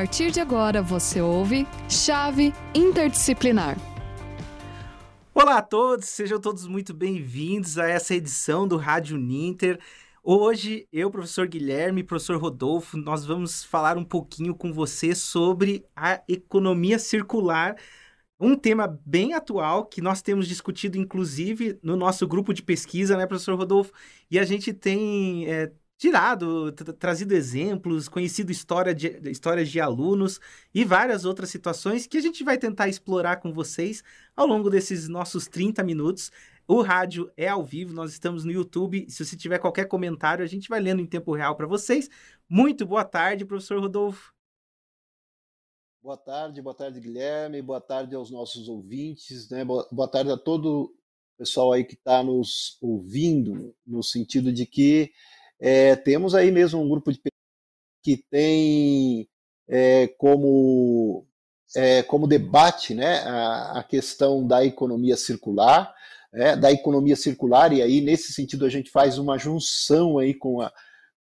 partir de agora você ouve Chave Interdisciplinar. Olá a todos, sejam todos muito bem-vindos a essa edição do Rádio Ninter. Hoje, eu, professor Guilherme e professor Rodolfo, nós vamos falar um pouquinho com você sobre a economia circular, um tema bem atual que nós temos discutido, inclusive, no nosso grupo de pesquisa, né, professor Rodolfo? E a gente tem é, tirado, trazido exemplos, conhecido história de, histórias de alunos e várias outras situações que a gente vai tentar explorar com vocês ao longo desses nossos 30 minutos. O rádio é ao vivo, nós estamos no YouTube. Se você tiver qualquer comentário, a gente vai lendo em tempo real para vocês. Muito boa tarde, professor Rodolfo. Boa tarde, boa tarde, Guilherme. Boa tarde aos nossos ouvintes, né? Boa, tarde a todo o pessoal aí que está nos ouvindo, no sentido de que é, temos aí mesmo um grupo de que tem é, como, é, como debate né, a, a, questão da economia circular, é, da economia circular, e aí nesse sentido a gente faz uma junção aí com a,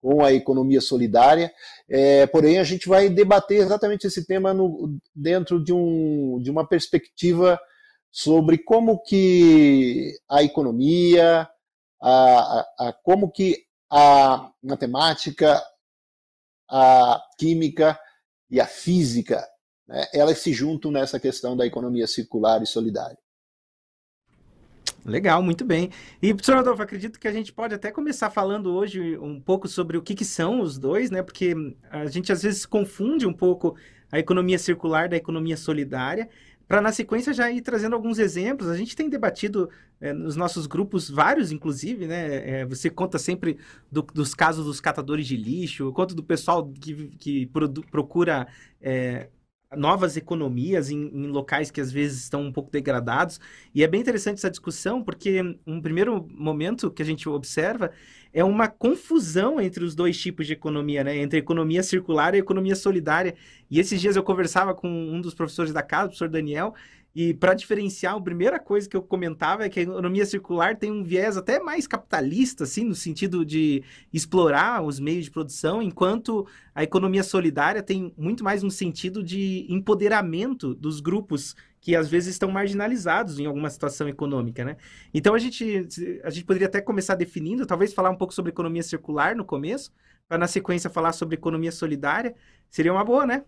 com a economia solidária, é, porém a gente vai debater exatamente esse tema no, dentro de, um, de uma perspectiva sobre como que a economia, a, a, a como que a matemática, a química e a física, né, elas se juntam nessa questão da economia circular e solidária. Legal, muito bem. E, professor Rodolfo, acredito que a gente pode até começar falando hoje um pouco sobre o que, que são os dois, né? Porque a gente às vezes confunde um pouco a economia circular da economia solidária para na sequência já ir trazendo alguns exemplos. A gente tem debatido é, nos nossos grupos, vários inclusive, né? É, você conta sempre do, dos casos dos catadores de lixo, conta do pessoal que, que procura é, novas economias em, em, locais que às vezes estão um pouco degradados. E é bem interessante essa discussão, porque um primeiro momento que a gente observa é uma confusão entre os dois tipos de economia, né? Entre economia circular e economia solidária. E esses dias eu conversava com um dos professores da casa, o professor Daniel, e para diferenciar, a primeira coisa que eu comentava é que a economia circular tem um viés até mais capitalista, assim, no sentido de explorar os meios de produção, enquanto a economia solidária tem muito mais um sentido de empoderamento dos grupos que às vezes estão marginalizados em alguma situação econômica, né? Então a gente, a gente poderia até começar definindo, talvez falar um pouco sobre economia circular no começo, para na sequência falar sobre economia solidária. Seria uma boa, né?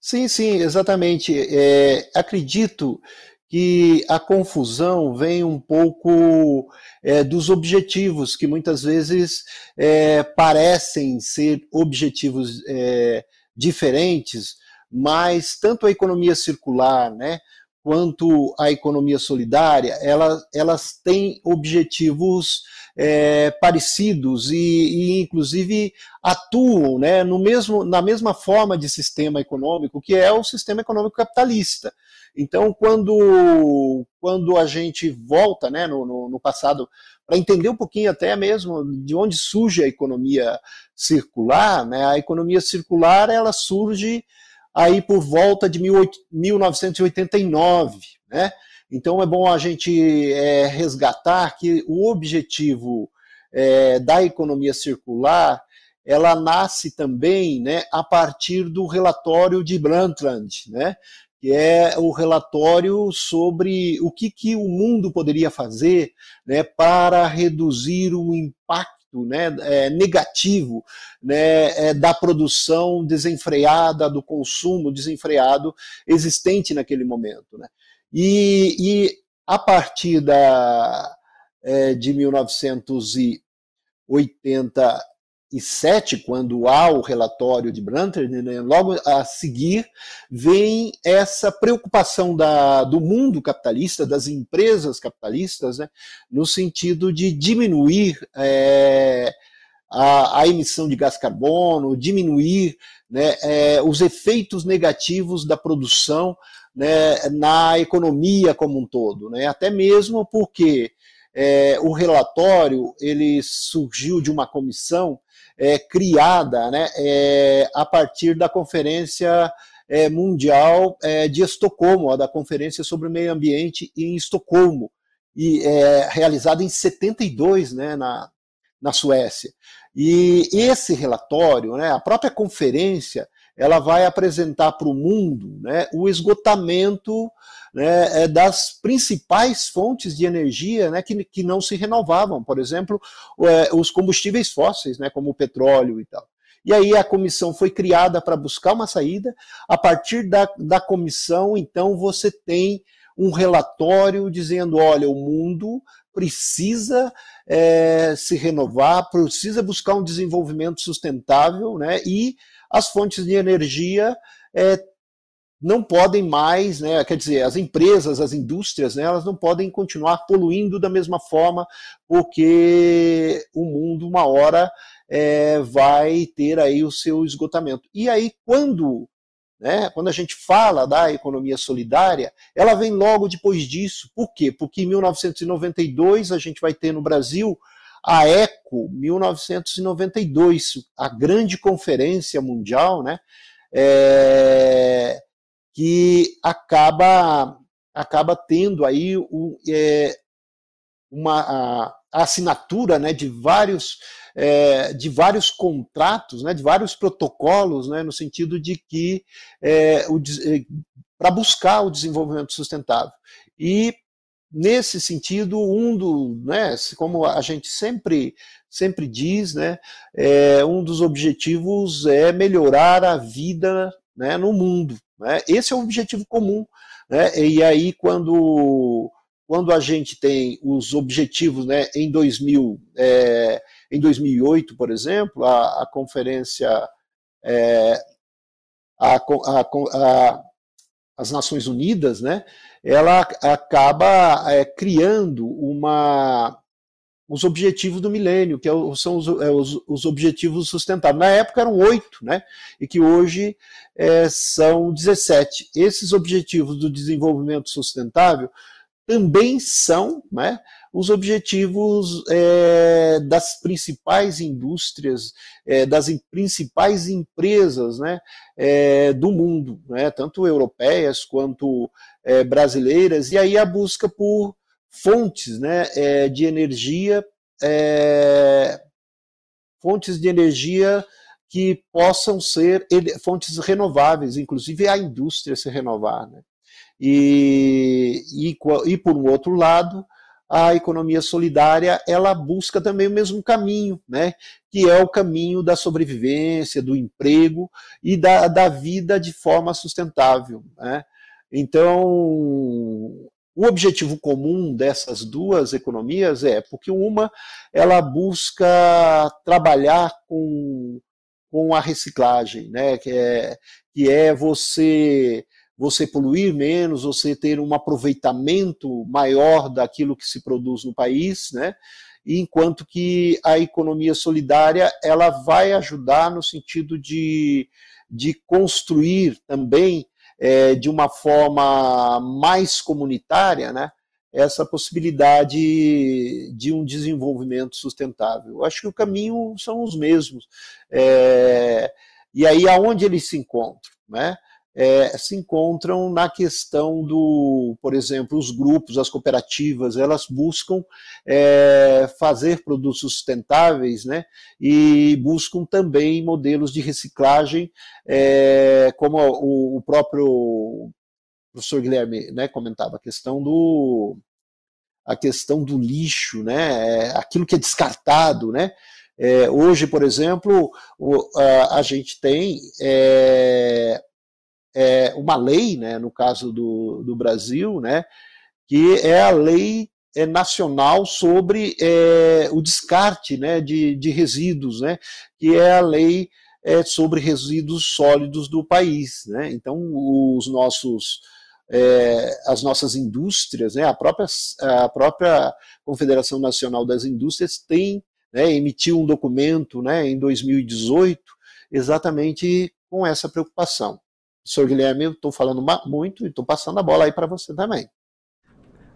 Sim, sim, exatamente. É, acredito que a confusão vem um pouco é, dos objetivos, que muitas vezes é, parecem ser objetivos é, diferentes, mas tanto a economia circular, né, quanto a economia solidária, elas, elas têm objetivos é, parecidos e, e, inclusive, atuam né, no mesmo, na mesma forma de sistema econômico, que é o sistema econômico capitalista. Então, quando, quando a gente volta né, no, no, no passado para entender um pouquinho até mesmo de onde surge a economia circular, né, a economia circular ela surge aí por volta de 1989, né? Então é bom a gente é, resgatar que o objetivo é, da economia circular ela nasce também né, a partir do relatório de Brundtland, né, que é o relatório sobre o que, que o mundo poderia fazer né, para reduzir o impacto né, é, negativo né, é, da produção desenfreada, do consumo desenfreado existente naquele momento. Né. E, e a partir da, é, de 1980 2007, quando há o relatório de Brunter, né, logo a seguir vem essa preocupação da, do mundo capitalista, das empresas capitalistas, né, no sentido de diminuir é, a, a, emissão de gás carbono, diminuir né, é, os efeitos negativos da produção né, na economia como um todo, né, até mesmo porque é, o relatório ele surgiu de uma comissão é, criada né, é, a partir da Conferência é, Mundial é, de Estocolmo, da Conferência sobre o Meio Ambiente em Estocolmo, e é, realizada em 72 né, na, na Suécia. E esse relatório, né, a própria conferência, ela vai apresentar para o mundo né, o esgotamento né, é, das principais fontes de energia né, que, que não se renovavam, por exemplo, é, os combustíveis fósseis, né, como o petróleo e tal. E aí a comissão foi criada para buscar uma saída. A partir da, da comissão, então, você tem um relatório dizendo: olha, o mundo precisa é, se renovar, precisa buscar um desenvolvimento sustentável, né? E as fontes de energia é, não podem mais, né, quer dizer, as empresas, as indústrias, né, elas não podem continuar poluindo da mesma forma, porque o mundo, uma hora, é, vai ter aí o seu esgotamento. E aí, quando, né, quando a gente fala da economia solidária, ela vem logo depois disso. Por quê? Porque em 1992 a gente vai ter no Brasil a ECO 1992, a grande conferência mundial, né, é, que acaba acaba tendo aí um, é, uma a, a, assinatura né, de vários é, de vários contratos, né, de vários protocolos, né, no sentido de que é, é para buscar o desenvolvimento sustentável. E nesse sentido, um do, né, como a gente sempre sempre diz, né, é, um dos objetivos é melhorar a vida né, no mundo. Né? Esse é o objetivo comum. Né? E aí, quando, quando a gente tem os objetivos né, em, 2000, é, em 2008, por exemplo, a, a conferência, é, a, a, a, as Nações Unidas, né, ela acaba é, criando uma, os objetivos do milênio, que é são os, é, os, os, objetivos sustentáveis. Na época eram oito, né? E que hoje é, são 17. Esses objetivos do desenvolvimento sustentável também são né, os objetivos é, das principais indústrias, é, das principais empresas né, é, do mundo, né, tanto europeias quanto é, brasileiras, e aí a busca por fontes né, é, de energia, é, fontes de energia que possam ser fontes renováveis, inclusive a indústria se renovar. Né? E, e, e, por um outro lado, a economia solidária ela busca também o mesmo caminho, né? que é o caminho da sobrevivência, do emprego e da, da vida de forma sustentável. Né? Então, o objetivo comum dessas duas economias é porque uma ela busca trabalhar com, com a reciclagem, né? que, é, que é você você poluir menos, você ter um aproveitamento maior daquilo que se produz no país, né? enquanto que a economia solidária ela vai ajudar no sentido de, de construir também é, de uma forma mais comunitária, né, essa possibilidade de um desenvolvimento sustentável. Eu acho que o caminho são os mesmos. É, e aí, aonde eles se encontram? Né? É, se encontram na questão do, por exemplo, os grupos, as cooperativas, elas buscam é, fazer produtos sustentáveis, né? E buscam também modelos de reciclagem, é, como o, o, próprio professor Guilherme né, comentava, a questão do a questão do lixo, né? É, aquilo que é descartado, né? É, hoje, por exemplo, o, a, a, gente tem é, é, uma lei, né, no caso do, do Brasil, né, que é a lei é, nacional sobre é, o descarte né, de, de resíduos, né, que é a lei é, sobre resíduos sólidos do país. Né? Então, os nossos, é, as nossas indústrias, né, a, própria, a própria Confederação Nacional das Indústrias tem, né, emitiu um documento né, em 2018 exatamente com essa preocupação. Senhor Guilherme, eu estou falando muito e estou passando a bola aí para você também.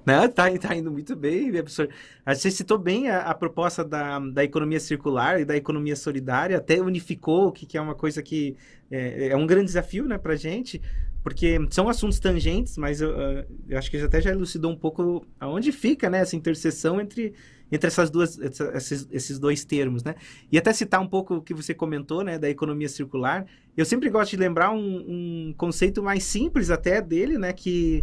Não, tá, indo muito bem, professor. Você citou bem a, a, proposta da, da economia circular e da economia solidária, até unificou, que, que é uma coisa que é, é um grande desafio né, para a gente, porque são assuntos tangentes, mas eu, eu acho que até já elucidou um pouco aonde fica né, essa interseção entre entre essas duas, esses, esses dois termos, né? E até citar um pouco o que você comentou, né, da economia circular. Eu sempre gosto de lembrar um, um conceito mais simples até dele, né, que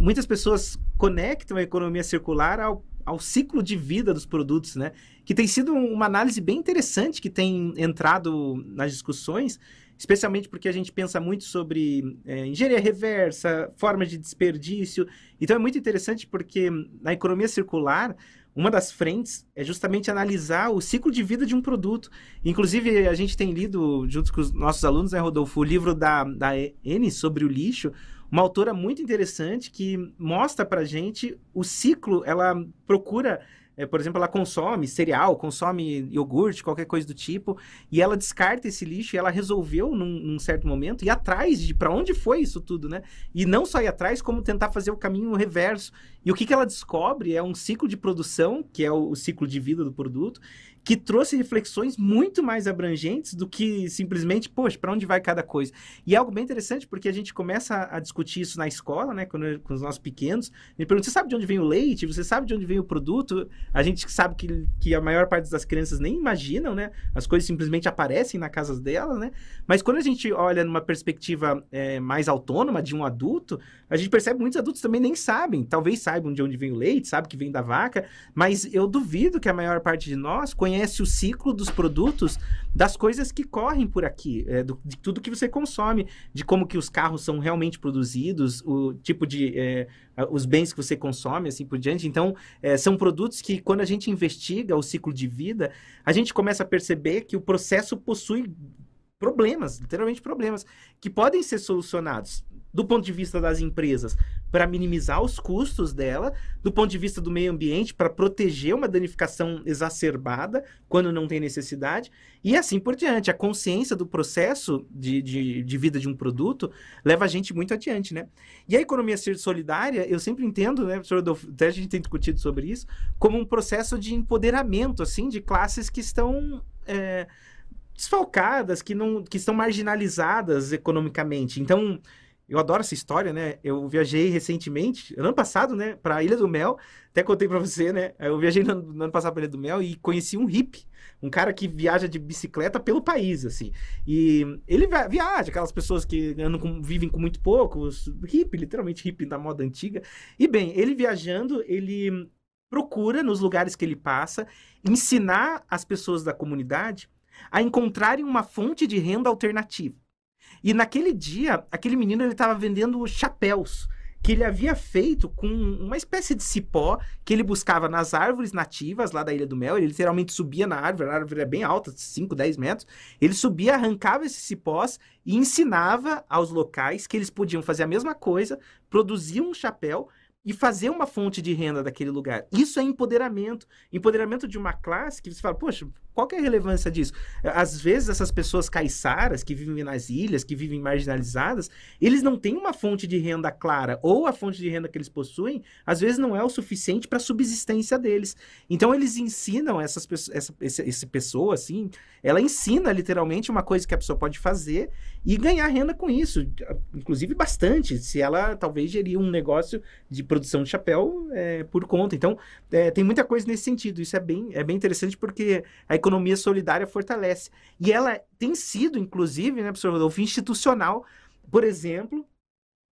muitas pessoas conectam a economia circular ao, ao ciclo de vida dos produtos, né? Que tem sido uma análise bem interessante que tem entrado nas discussões, especialmente porque a gente pensa muito sobre é, engenharia reversa, formas de desperdício. Então é muito interessante porque na economia circular, uma das frentes é justamente analisar o ciclo de vida de um produto. Inclusive, a gente tem lido, junto com os nossos alunos, né, Rodolfo, o livro da, da N sobre o lixo, uma autora muito interessante que mostra para gente o ciclo, ela procura é, por exemplo, ela consome cereal, consome iogurte, qualquer coisa do tipo, e ela descarta esse lixo e ela resolveu, num, num certo momento, ir atrás de para onde foi isso tudo, né? E não só ir atrás, como tentar fazer o caminho reverso. E o que, que ela descobre é um ciclo de produção, que é o, o ciclo de vida do produto, que trouxe reflexões muito mais abrangentes do que simplesmente, poxa, para onde vai cada coisa. E é algo bem interessante porque a gente começa a discutir isso na escola, né, quando, com os nossos pequenos. Ele pergunta: você sabe de onde vem o leite? Você sabe de onde vem o produto? A gente sabe que, que a maior parte das crianças nem imaginam, né? As coisas simplesmente aparecem na casa delas, né? Mas quando a gente olha numa perspectiva é, mais autônoma de um adulto, a gente percebe que muitos adultos também nem sabem. Talvez saibam de onde vem o leite, sabe que vem da vaca, mas eu duvido que a maior parte de nós conheça conhece o ciclo dos produtos das coisas que correm por aqui, é, do, de tudo que você consome, de como que os carros são realmente produzidos, o tipo de é, os bens que você consome, assim por diante. Então, é, são produtos que quando a gente investiga o ciclo de vida, a gente começa a perceber que o processo possui problemas, literalmente problemas, que podem ser solucionados do ponto de vista das empresas, para minimizar os custos dela, do ponto de vista do meio ambiente, para proteger uma danificação exacerbada quando não tem necessidade, e assim por diante. A consciência do processo de, de, de vida de um produto leva a gente muito adiante, né? E a economia ser solidária, eu sempre entendo, né, professor Adolfo, até a gente tem discutido sobre isso, como um processo de empoderamento, assim, de classes que estão. É, desfalcadas, que não que estão marginalizadas economicamente. Então, eu adoro essa história, né? Eu viajei recentemente, ano passado, né, para Ilha do Mel. Até contei para você, né? Eu viajei no, no ano passado para Ilha do Mel e conheci um hippie, um cara que viaja de bicicleta pelo país, assim. E ele viaja, aquelas pessoas que andam com, vivem com muito pouco, hippie, literalmente hippie da moda antiga. E bem, ele viajando, ele procura nos lugares que ele passa ensinar as pessoas da comunidade a encontrarem uma fonte de renda alternativa. E naquele dia, aquele menino ele estava vendendo chapéus que ele havia feito com uma espécie de cipó que ele buscava nas árvores nativas lá da Ilha do Mel. Ele literalmente subia na árvore, a árvore é bem alta, 5, 10 metros. Ele subia, arrancava esses cipós e ensinava aos locais que eles podiam fazer a mesma coisa, produzir um chapéu e fazer uma fonte de renda daquele lugar. Isso é empoderamento. Empoderamento de uma classe que você fala, poxa, qual é a relevância disso? Às vezes, essas pessoas caiçaras que vivem nas ilhas, que vivem marginalizadas, eles não têm uma fonte de renda clara, ou a fonte de renda que eles possuem, às vezes não é o suficiente para a subsistência deles. Então, eles ensinam essas essa, essa, essa pessoa, assim, ela ensina literalmente uma coisa que a pessoa pode fazer e ganhar renda com isso, inclusive bastante, se ela talvez gerir um negócio de produção de chapéu é, por conta. Então, é, tem muita coisa nesse sentido. Isso é bem, é bem interessante porque a economia solidária fortalece. E ela tem sido, inclusive, né, professor Rodolfo, institucional. Por exemplo,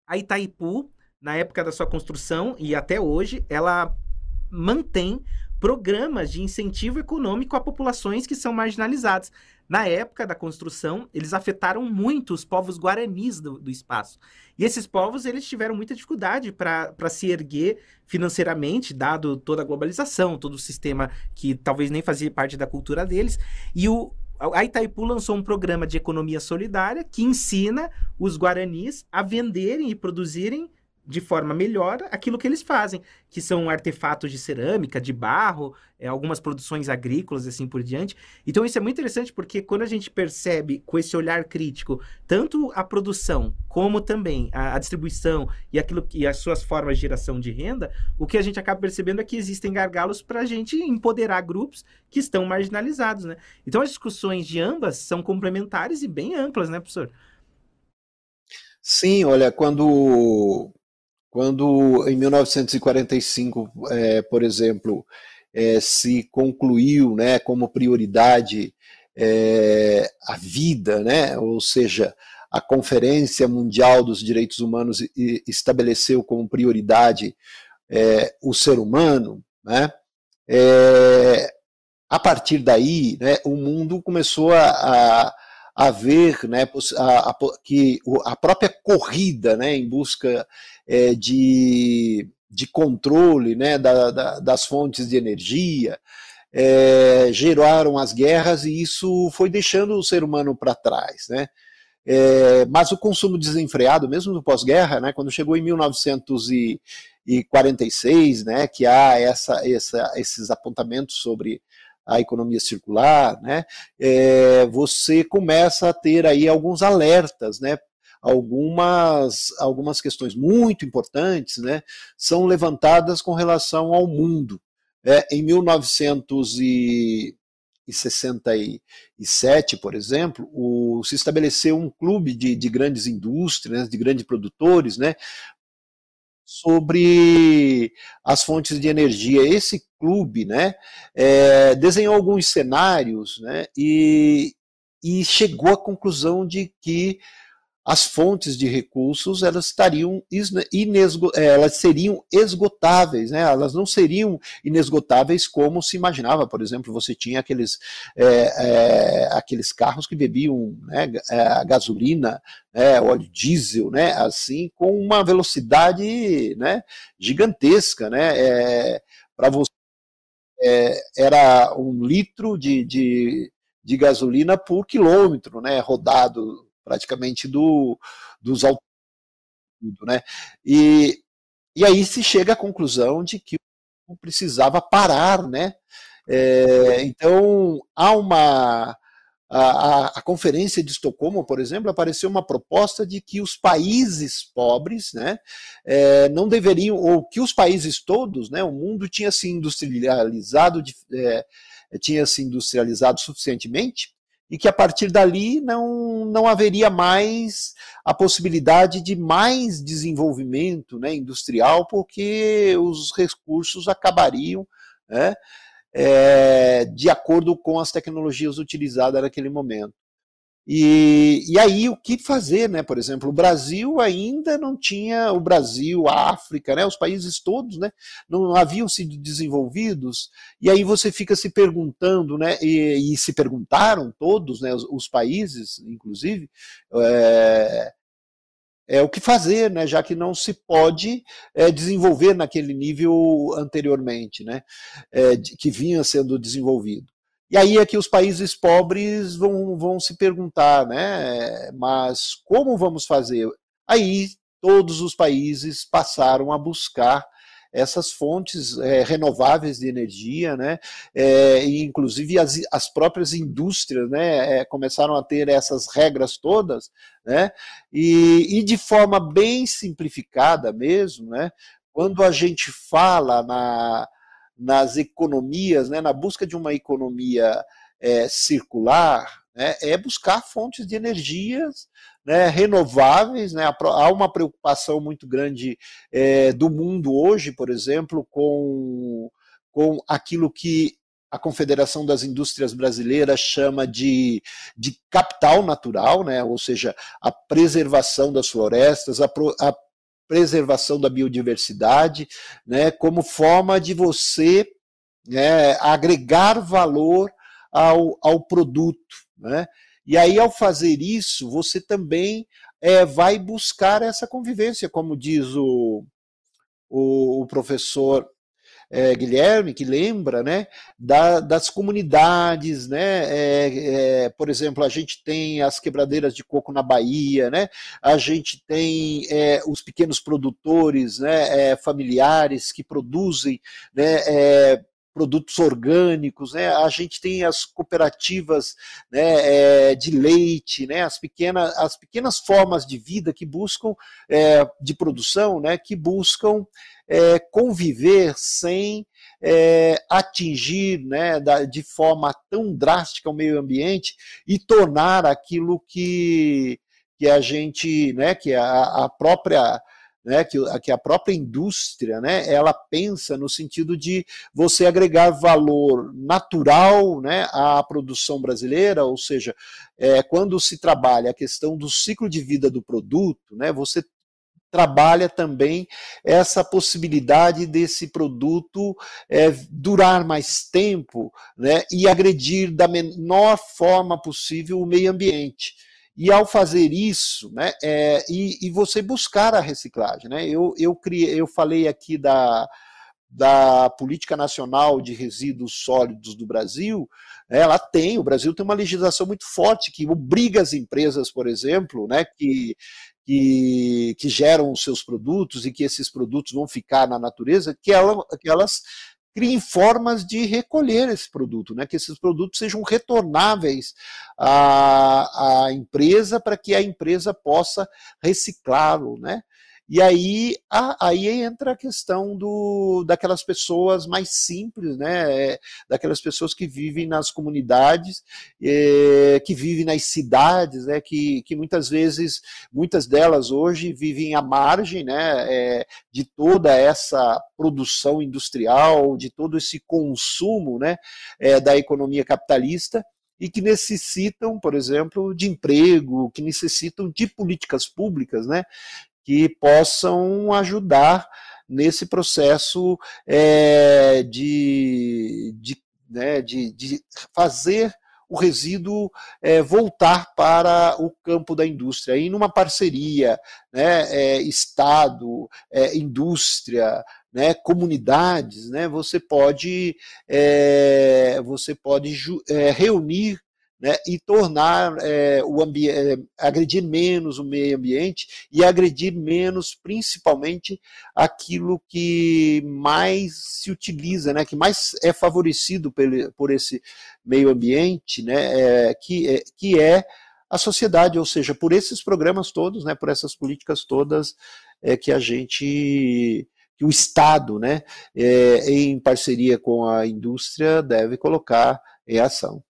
a Itaipu, na época da sua construção e até hoje, ela mantém programas de incentivo econômico a populações que são marginalizadas. Na época da construção, eles afetaram muito os povos guaranis do, do espaço. E esses povos, eles tiveram muita dificuldade para se erguer financeiramente, dado toda a globalização, todo o sistema que talvez nem fazia parte da cultura deles. E o, a Itaipu lançou um programa de economia solidária que ensina os guaranis a venderem e produzirem de forma melhor aquilo que eles fazem, que são artefatos de cerâmica, de barro, é, algumas produções agrícolas assim por diante. Então isso é muito interessante porque quando a gente percebe com esse olhar crítico tanto a produção como também a, a distribuição e aquilo e as suas formas de geração de renda, o que a gente acaba percebendo é que existem gargalos para a gente empoderar grupos que estão marginalizados, né? Então as discussões de ambas são complementares e bem amplas, né, professor? Sim, olha, quando quando, em 1945, é, por exemplo, é, se concluiu né, como prioridade é, a vida, né, ou seja, a Conferência Mundial dos Direitos Humanos estabeleceu como prioridade é, o ser humano, né, é, a partir daí, né, o mundo começou a, a, ver né, a, a, que a própria corrida né, em busca é, de, de controle né, da, da, das fontes de energia é, geraram as guerras e isso foi deixando o ser humano para trás. Né? É, mas o consumo desenfreado, mesmo no pós-guerra, né, quando chegou em 1946, né, que há essa, essa, esses apontamentos sobre a economia circular, né, é, você começa a ter aí alguns alertas, né, algumas, algumas questões muito importantes né, são levantadas com relação ao mundo. É, em 1967, por exemplo, o, se estabeleceu um clube de, de grandes indústrias, de grandes produtores, né, sobre as fontes de energia. Esse clube né, é, desenhou alguns cenários né, e, e chegou à conclusão de que as fontes de recursos elas estariam é, elas seriam esgotáveis, né? elas não seriam inesgotáveis como se imaginava. Por exemplo, você tinha aqueles, é, é, aqueles carros que bebiam né, gasolina, né, óleo diesel, né, assim, com uma velocidade né, gigantesca. Né, é, Para você, era um litro de, de, de gasolina por quilômetro né, rodado praticamente do, dos autores. Né? E, e aí se chega à conclusão de que precisava parar, né? É, então há uma a, a, Conferência de Estocolmo, por exemplo, apareceu uma proposta de que os países pobres né, é, não deveriam, ou que os países todos, né, o mundo tinha se industrializado, é, tinha se industrializado suficientemente e que a partir dali não, não haveria mais a possibilidade de mais desenvolvimento né, industrial, porque os recursos acabariam né, é, de acordo com as tecnologias utilizadas naquele momento. E, e aí o que fazer, né? Por exemplo, o Brasil ainda não tinha, o Brasil, a África, né? Os países todos, né? Não haviam sido desenvolvidos. E aí você fica se perguntando, né? E, e se perguntaram todos, né? Os, os países, inclusive, é, é, o que fazer, né, já que não se pode é, desenvolver naquele nível anteriormente, né, é, que vinha sendo desenvolvido. E aí é que os países pobres vão, vão se perguntar, né? Mas como vamos fazer? Aí todos os países passaram a buscar essas fontes é, renováveis de energia, né? É, e inclusive as, as próprias indústrias, né? É, começaram a ter essas regras todas, né? E, e de forma bem simplificada mesmo, né? Quando a gente fala na nas economias, né, na busca de uma economia é, circular, né, é buscar fontes de energias né, renováveis. Né, há uma preocupação muito grande é, do mundo hoje, por exemplo, com, com aquilo que a Confederação das Indústrias Brasileiras chama de, de capital natural, né, ou seja, a preservação das florestas, a, a preservação da biodiversidade, né, como forma de você né, agregar valor ao, ao produto. Né? E aí, ao fazer isso, você também é, vai buscar essa convivência, como diz o, o, o professor é, Guilherme, que lembra né, da, das comunidades, né, é, é, por exemplo, a gente tem as quebradeiras de coco na Bahia, né, a gente tem é, os pequenos produtores né, é, familiares que produzem né, produtos orgânicos, né? A gente tem as cooperativas né, é, de leite, né? As pequenas, as pequenas formas de vida que buscam é, de produção, né? Que buscam é, conviver sem é, atingir né, da, de forma tão drástica o meio ambiente e tornar aquilo que, que a gente, né, que a, a própria né, que, que a própria indústria, né, ela pensa no sentido de você agregar valor natural, né, à produção brasileira, ou seja, é, quando se trabalha a questão do ciclo de vida do produto, né, você trabalha também essa possibilidade desse produto é, durar mais tempo né, e agredir da menor forma possível o meio ambiente. E ao fazer isso, né, é, e, e, você buscar a reciclagem, né, eu, eu, criei, eu falei aqui da, da Política Nacional de Resíduos Sólidos do Brasil, ela tem, o Brasil tem uma legislação muito forte que obriga as empresas, por exemplo, né, que, que, que geram os seus produtos e que esses produtos vão ficar na natureza, que, ela, que elas criem formas de recolher esse produto, né? que esses produtos sejam retornáveis à, à empresa para que a empresa possa reciclá-lo. Né? E aí, a, aí entra a questão do, daquelas pessoas mais simples, né? É, daquelas pessoas que vivem nas comunidades, é, que vivem nas cidades, né? que, que muitas vezes, muitas delas hoje vivem à margem né? É, de toda essa produção industrial, de todo esse consumo né? É, da economia capitalista e que necessitam, por exemplo, de emprego, que necessitam de políticas públicas, né, que possam ajudar nesse processo é, de, de, né, de, de, fazer o resíduo é, voltar para o campo da indústria, e numa parceria, né, é, Estado, é, indústria, né, comunidades, né, você pode, é, você pode é, reunir né, e tornar é, o ambiente, é, agredir menos o meio ambiente e agredir menos, principalmente, aquilo que mais se utiliza, né, que mais é favorecido por, por esse meio ambiente, né, é, que, é, que é a sociedade, ou seja, por esses programas todos, né, por essas políticas todas é, que a gente que o Estado, né, é, em parceria com a indústria, deve colocar em ação.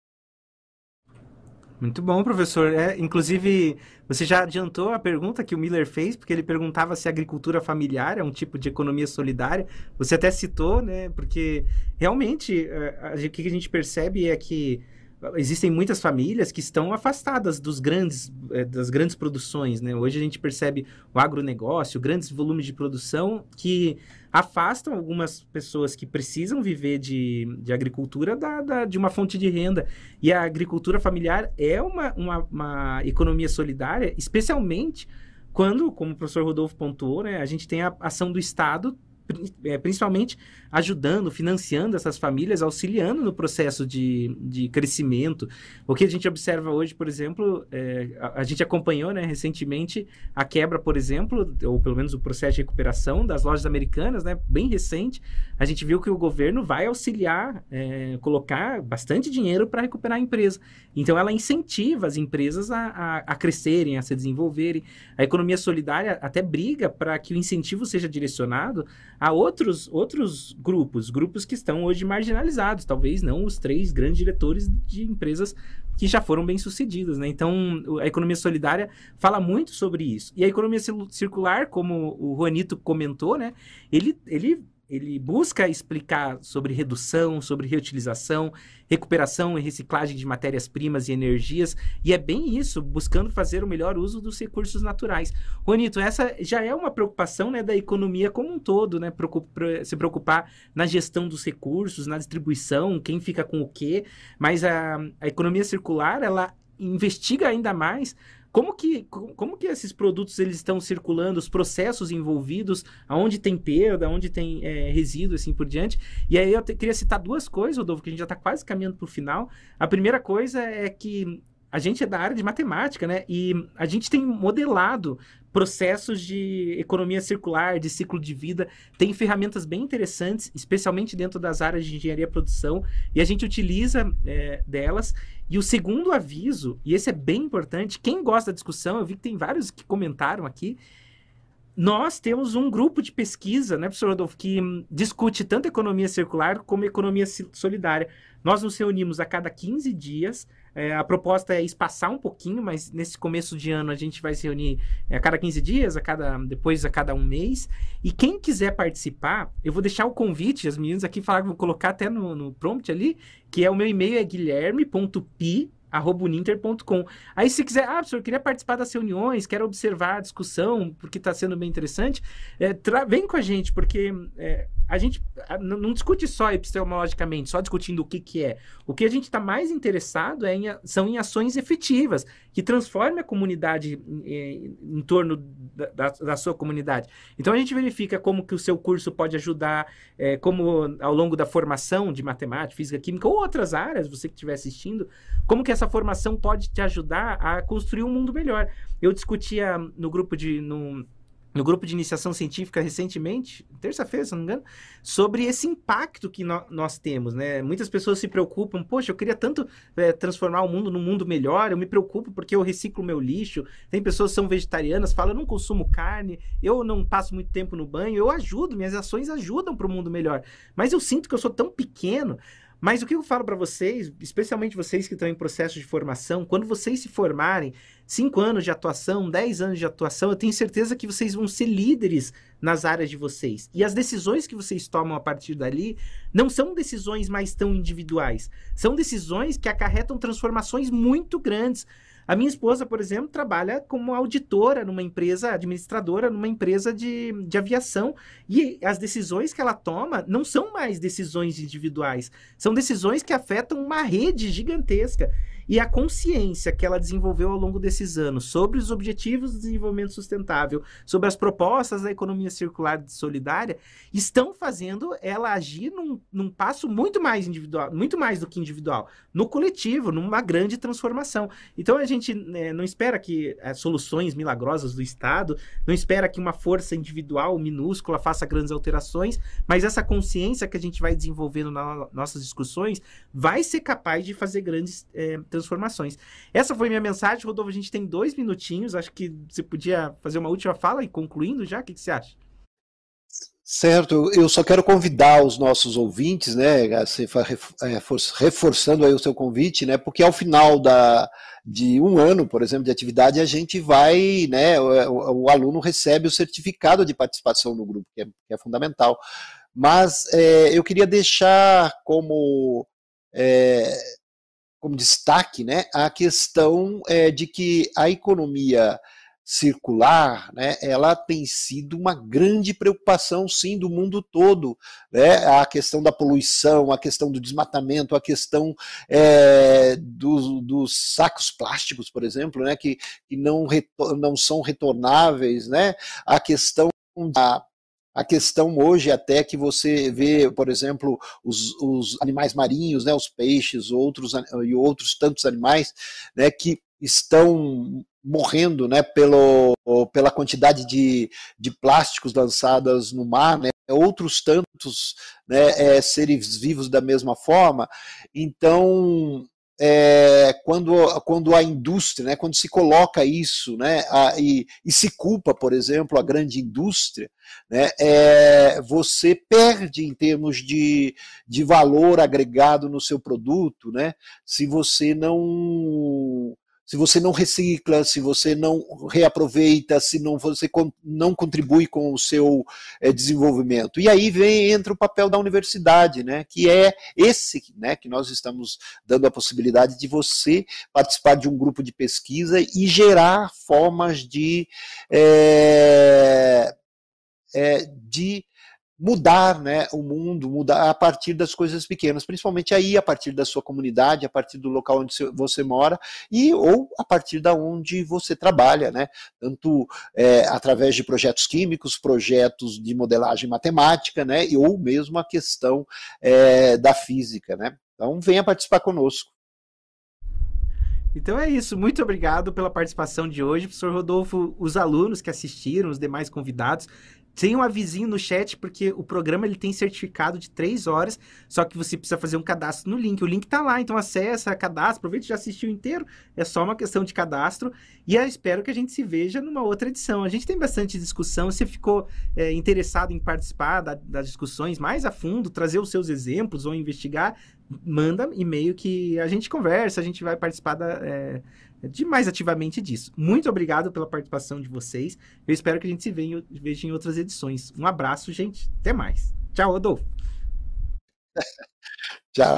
Muito bom, professor. É, inclusive, você já adiantou a pergunta que o Miller fez, porque ele perguntava se a agricultura familiar é um tipo de economia solidária. Você até citou, né? Porque realmente é, o que a gente percebe é que existem muitas famílias que estão afastadas dos grandes, é, das grandes produções, né? Hoje a gente percebe o agronegócio, grandes volumes de produção que afastam algumas pessoas que precisam viver de, de agricultura da, da, de uma fonte de renda. E a agricultura familiar é uma, uma, uma economia solidária, especialmente quando, como o professor Rodolfo pontuou, né, a gente tem a ação do Estado principalmente ajudando, financiando essas famílias, auxiliando no processo de, de crescimento. O que a gente observa hoje, por exemplo, é, a, a, gente acompanhou né, recentemente a quebra, por exemplo, ou pelo menos o processo de recuperação das lojas americanas, né, bem recente. A gente viu que o governo vai auxiliar, é, colocar bastante dinheiro para recuperar a empresa. Então, ela incentiva as empresas a, a, a crescerem, a se desenvolverem. A economia solidária até briga para que o incentivo seja direcionado a outros, outros grupos, grupos que estão hoje marginalizados, talvez não os três grandes diretores de empresas que já foram bem sucedidas, né? Então, a economia solidária fala muito sobre isso. E a economia circular, como o Juanito comentou, né? Ele, ele ele busca explicar sobre redução, sobre reutilização, recuperação e reciclagem de matérias-primas e energias, e é bem isso, buscando fazer o melhor uso dos recursos naturais. Juanito, essa já é uma preocupação né, da economia como um todo, né? Se preocupar na gestão dos recursos, na distribuição, quem fica com o quê, mas a, a economia circular, ela investiga ainda mais como que, como que esses produtos eles estão circulando, os processos envolvidos, aonde tem perda, aonde tem é, resíduo, assim por diante. E aí eu te, queria citar duas coisas, Rodolfo, que a gente já está quase caminhando para o final. A primeira coisa é que a gente é da área de matemática, né? E a gente tem modelado processos de economia circular, de ciclo de vida, tem ferramentas bem interessantes, especialmente dentro das áreas de engenharia e produção, e a gente utiliza é, delas. E o segundo aviso, e esse é bem importante, quem gosta da discussão, eu vi que tem vários que comentaram aqui, nós temos um grupo de pesquisa, né, professor Rodolfo, que discute tanto economia circular como economia solidária. Nós nos reunimos a cada 15 dias É, a proposta é espaçar um pouquinho, mas nesse começo de ano a gente vai se reunir é, a cada 15 dias, a cada, depois a cada um mês. E quem quiser participar, eu vou deixar o convite, as meninas aqui falaram, vou colocar até no, no prompt ali, que é o meu e-mail é guilherme.pi. Aí se quiser, ah, professor, eu queria participar das reuniões, quero observar a discussão, porque está sendo bem interessante, é, vem com a gente, porque é, a gente não discute só epistemologicamente, só discutindo o que, que é. O que a gente está mais interessado é em, são em ações efetivas, que transformem a comunidade em, em torno da, da, sua comunidade. Então a gente verifica como que o seu curso pode ajudar, é, como ao longo da formação de matemática, física, química ou outras áreas, você que estiver assistindo, como que essa formação pode te ajudar a construir um mundo melhor. Eu discutia no grupo de. No, no grupo de iniciação científica recentemente, terça-feira, se não me engano, sobre esse impacto que no, nós temos, né? Muitas pessoas se preocupam, poxa, eu queria tanto é, transformar o mundo num mundo melhor, eu me preocupo porque eu reciclo meu lixo. Tem pessoas que são vegetarianas, falam, eu não consumo carne, eu não passo muito tempo no banho, eu ajudo, minhas ações ajudam para o mundo melhor. Mas eu sinto que eu sou tão pequeno mas o que eu falo para vocês, especialmente vocês que estão em processo de formação, quando vocês se formarem, cinco anos de atuação, dez anos de atuação, eu tenho certeza que vocês vão ser líderes nas áreas de vocês. E as decisões que vocês tomam a partir dali não são decisões mais tão individuais, são decisões que acarretam transformações muito grandes. A minha esposa, por exemplo, trabalha como auditora numa empresa, administradora numa empresa de, de aviação. E as decisões que ela toma não são mais decisões individuais, são decisões que afetam uma rede gigantesca. E a consciência que ela desenvolveu ao longo desses anos sobre os objetivos do desenvolvimento sustentável, sobre as propostas da economia circular solidária, estão fazendo ela agir num, num passo muito mais individual, muito mais do que individual, no coletivo, numa grande transformação. Então a gente né, não espera que é, soluções milagrosas do Estado, não espera que uma força individual minúscula faça grandes alterações, mas essa consciência que a gente vai desenvolvendo nas nossas discussões vai ser capaz de fazer grandes é, transformações. Essa foi minha mensagem, Rodolfo. A gente tem dois minutinhos. Acho que você podia fazer uma última fala e concluindo já. O que, que você acha? Certo, eu só quero convidar os nossos ouvintes, né, é, reforçando aí o seu convite, né, porque ao final da, de um ano, por exemplo, de atividade, a gente vai, né, o, o aluno recebe o certificado de participação no grupo, que é, que é fundamental. Mas é, eu queria deixar como é, como destaque né, a questão é, de que a economia circular, né, ela tem sido uma grande preocupação, sim, do mundo todo. Né? A questão da poluição, a questão do desmatamento, a questão é, dos, dos, sacos plásticos, por exemplo, né, que, que não, não são retornáveis, né? a questão da a questão hoje até que você vê, por exemplo, os, os animais marinhos, né, os peixes, outros e outros tantos animais, né, que estão morrendo, né, pelo, pela quantidade de, de plásticos lançados no mar, né, outros tantos né, é, seres vivos da mesma forma. Então, é, quando, quando a indústria, né, quando se coloca isso né, a, e, e, se culpa, por exemplo, a grande indústria, né, é, você perde em termos de, de valor agregado no seu produto, né, se você não se você não recicla, se você não reaproveita, se não você não contribui com o seu é, desenvolvimento. E aí vem entra o papel da universidade, né, que é esse, né, que nós estamos dando a possibilidade de você participar de um grupo de pesquisa e gerar formas de é, é, de mudar né, o mundo, mudar a partir das coisas pequenas, principalmente aí a partir da sua comunidade, a partir do local onde você mora e ou a partir da onde você trabalha, né, tanto é, através de projetos químicos, projetos de modelagem matemática, né, e, ou mesmo a questão é, da física, né. Então venha participar conosco. Então é isso. Muito obrigado pela participação de hoje, professor Rodolfo, os alunos que assistiram, os demais convidados. Tem um avisinho no chat, porque o programa ele tem certificado de três horas, só que você precisa fazer um cadastro no link. O link tá lá, então acessa, cadastra, aproveita já assistiu inteiro. É só uma questão de cadastro. E eu espero que a gente se veja numa outra edição. A gente tem bastante discussão. Se ficou é, interessado em participar da, das discussões mais a fundo, trazer os seus exemplos ou investigar, manda e-mail que a gente conversa, a gente vai participar da, é, de mais ativamente disso. Muito obrigado pela participação de vocês. Eu espero que a gente se veja, veja em outras edições. Um abraço, gente. Até mais. Tchau, Adolfo. Tchau.